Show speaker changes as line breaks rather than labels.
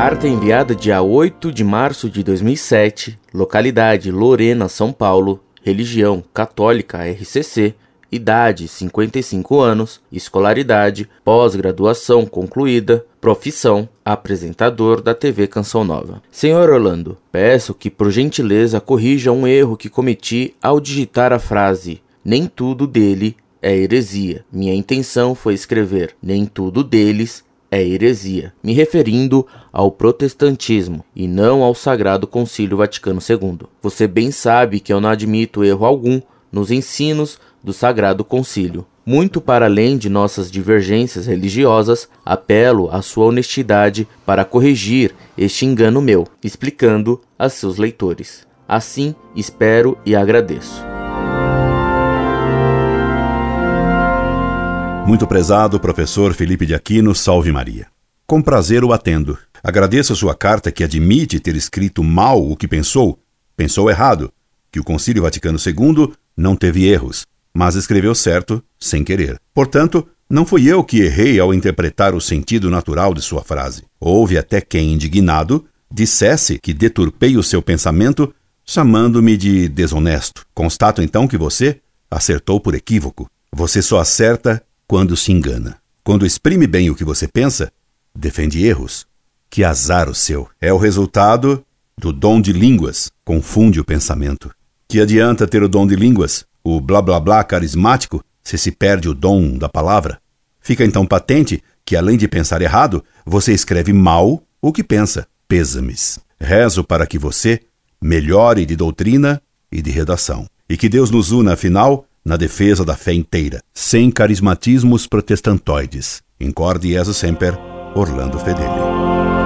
Carta enviada dia 8 de março de 2007, localidade Lorena, São Paulo, religião católica RCC, idade 55 anos, escolaridade, pós-graduação concluída, profissão apresentador da TV Canção Nova. Senhor Orlando, peço que por gentileza corrija um erro que cometi ao digitar a frase nem tudo dele é heresia. Minha intenção foi escrever nem tudo deles é heresia, me referindo ao protestantismo e não ao Sagrado Concílio Vaticano II. Você bem sabe que eu não admito erro algum nos ensinos do Sagrado Concílio. Muito para além de nossas divergências religiosas, apelo à sua honestidade para corrigir este engano meu, explicando a seus leitores. Assim, espero e agradeço.
Muito prezado professor Felipe de Aquino, salve Maria. Com prazer o atendo. Agradeço a sua carta que admite ter escrito mal o que pensou, pensou errado, que o Concílio Vaticano II não teve erros, mas escreveu certo sem querer. Portanto, não fui eu que errei ao interpretar o sentido natural de sua frase. Houve até quem, indignado, dissesse que deturpei o seu pensamento, chamando-me de desonesto. Constato então que você acertou por equívoco. Você só acerta quando se engana. Quando exprime bem o que você pensa, defende erros. Que azar o seu. É o resultado do dom de línguas. Confunde o pensamento. Que adianta ter o dom de línguas, o blá blá blá carismático, se se perde o dom da palavra? Fica então patente que, além de pensar errado, você escreve mal o que pensa. Pêsames. Rezo para que você melhore de doutrina e de redação. E que Deus nos una, afinal, na defesa da fé inteira, sem carismatismos protestantoides. Incorde Jesus Semper, Orlando Fedeli.